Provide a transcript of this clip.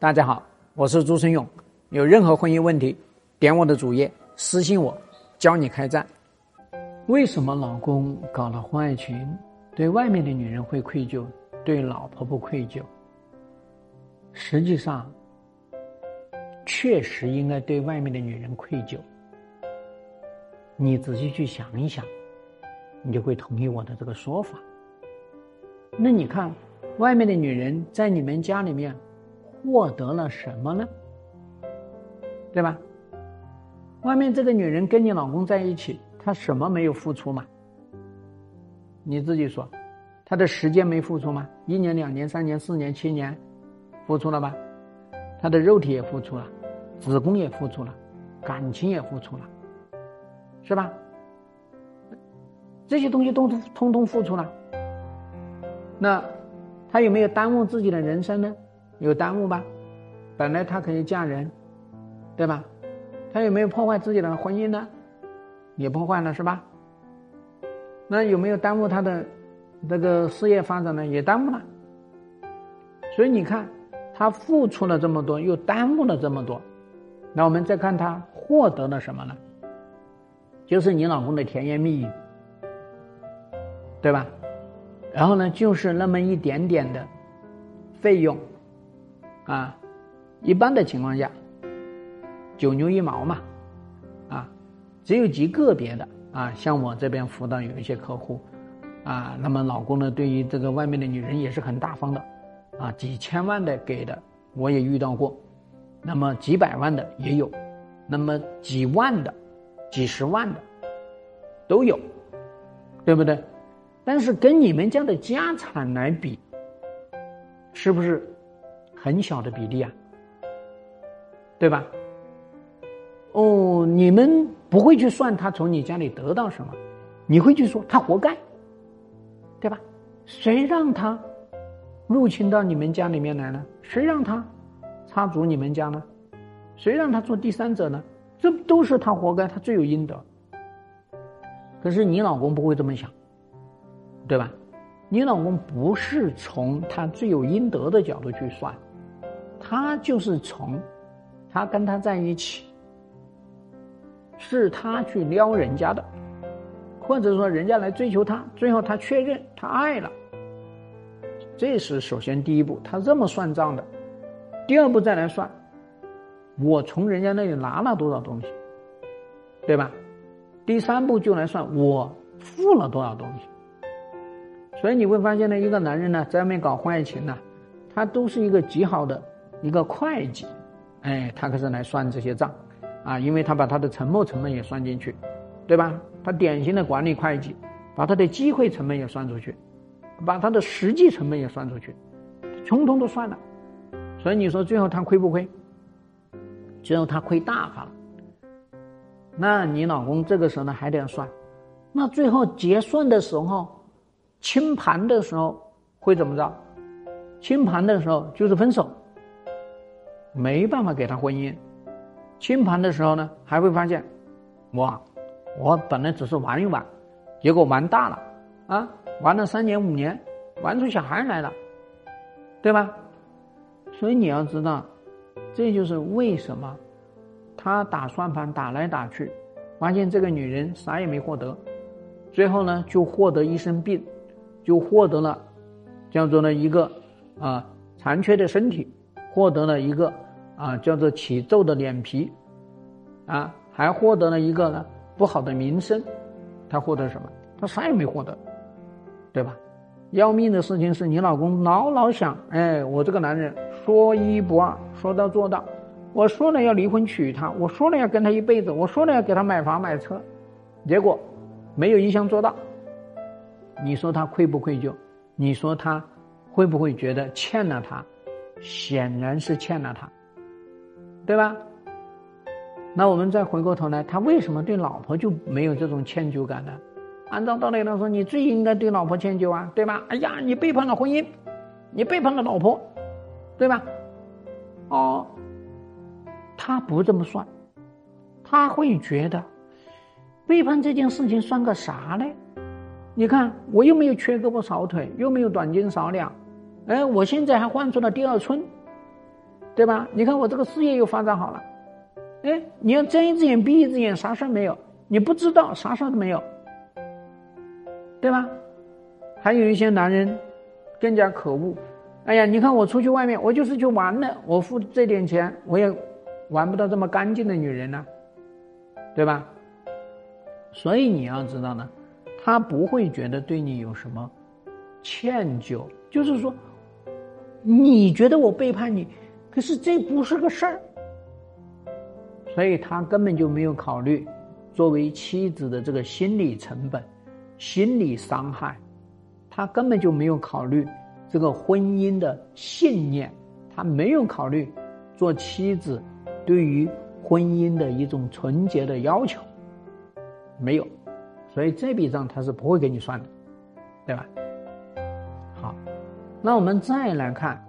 大家好，我是朱生勇。有任何婚姻问题，点我的主页私信我，教你开战。为什么老公搞了婚外情，对外面的女人会愧疚，对老婆不愧疚？实际上，确实应该对外面的女人愧疚。你仔细去想一想，你就会同意我的这个说法。那你看，外面的女人在你们家里面。获得了什么呢？对吧？外面这个女人跟你老公在一起，她什么没有付出嘛？你自己说，她的时间没付出吗？一年、两年、三年、四年、七年，付出了吧？她的肉体也付出了，子宫也付出了，感情也付出了，是吧？这些东西都通通付出了，那她有没有耽误自己的人生呢？有耽误吧？本来她可以嫁人，对吧？她有没有破坏自己的婚姻呢？也破坏了，是吧？那有没有耽误她的这个事业发展呢？也耽误了。所以你看，她付出了这么多，又耽误了这么多。那我们再看她获得了什么呢？就是你老公的甜言蜜语，对吧？然后呢，就是那么一点点的费用。啊，一般的情况下，九牛一毛嘛，啊，只有极个别的啊，像我这边辅导有一些客户，啊，那么老公呢，对于这个外面的女人也是很大方的，啊，几千万的给的我也遇到过，那么几百万的也有，那么几万的、几十万的都有，对不对？但是跟你们家的家产来比，是不是？很小的比例啊，对吧？哦，你们不会去算他从你家里得到什么，你会去说他活该，对吧？谁让他入侵到你们家里面来呢？谁让他插足你们家呢？谁让他做第三者呢？这都是他活该，他罪有应得。可是你老公不会这么想，对吧？你老公不是从他罪有应得的角度去算。他就是从，他跟他在一起，是他去撩人家的，或者说人家来追求他，最后他确认他爱了，这是首先第一步，他这么算账的。第二步再来算，我从人家那里拿了多少东西，对吧？第三步就来算我付了多少东西。所以你会发现呢，一个男人呢，在外面搞婚外情呢，他都是一个极好的。一个会计，哎，他可是来算这些账，啊，因为他把他的沉没成本也算进去，对吧？他典型的管理会计，把他的机会成本也算出去，把他的实际成本也算出去，通通都算了。所以你说最后他亏不亏？最后他亏大发了。那你老公这个时候呢还得要算，那最后结算的时候，清盘的时候会怎么着？清盘的时候就是分手。没办法给他婚姻，清盘的时候呢，还会发现，哇，我本来只是玩一玩，结果玩大了，啊，玩了三年五年，玩出小孩来了，对吧？所以你要知道，这就是为什么他打算盘打来打去，发现这个女人啥也没获得，最后呢就获得一身病，就获得了叫做呢一个啊残缺的身体。获得了一个啊叫做起皱的脸皮，啊，还获得了一个呢不好的名声。他获得什么？他啥也没获得，对吧？要命的事情是你老公老老想，哎，我这个男人说一不二，说到做到。我说了要离婚娶她，我说了要跟她一辈子，我说了要给她买房买车，结果没有一项做到。你说他愧不愧疚？你说他会不会觉得欠了他？显然是欠了他，对吧？那我们再回过头来，他为什么对老婆就没有这种歉疚感呢？按照道理来说，你最应该对老婆歉疚啊，对吧？哎呀，你背叛了婚姻，你背叛了老婆，对吧？哦，他不这么算，他会觉得背叛这件事情算个啥呢？你看，我又没有缺胳膊少腿，又没有短斤少两。哎，我现在还换出了第二春，对吧？你看我这个事业又发展好了，哎，你要睁一只眼闭一只眼，啥事儿没有，你不知道啥事儿都没有，对吧？还有一些男人更加可恶，哎呀，你看我出去外面，我就是去玩的，我付这点钱，我也玩不到这么干净的女人呢，对吧？所以你要知道呢，他不会觉得对你有什么歉疚，就是说，你觉得我背叛你，可是这不是个事儿，所以他根本就没有考虑作为妻子的这个心理成本、心理伤害，他根本就没有考虑这个婚姻的信念，他没有考虑做妻子对于婚姻的一种纯洁的要求。没有，所以这笔账他是不会给你算的，对吧？好，那我们再来看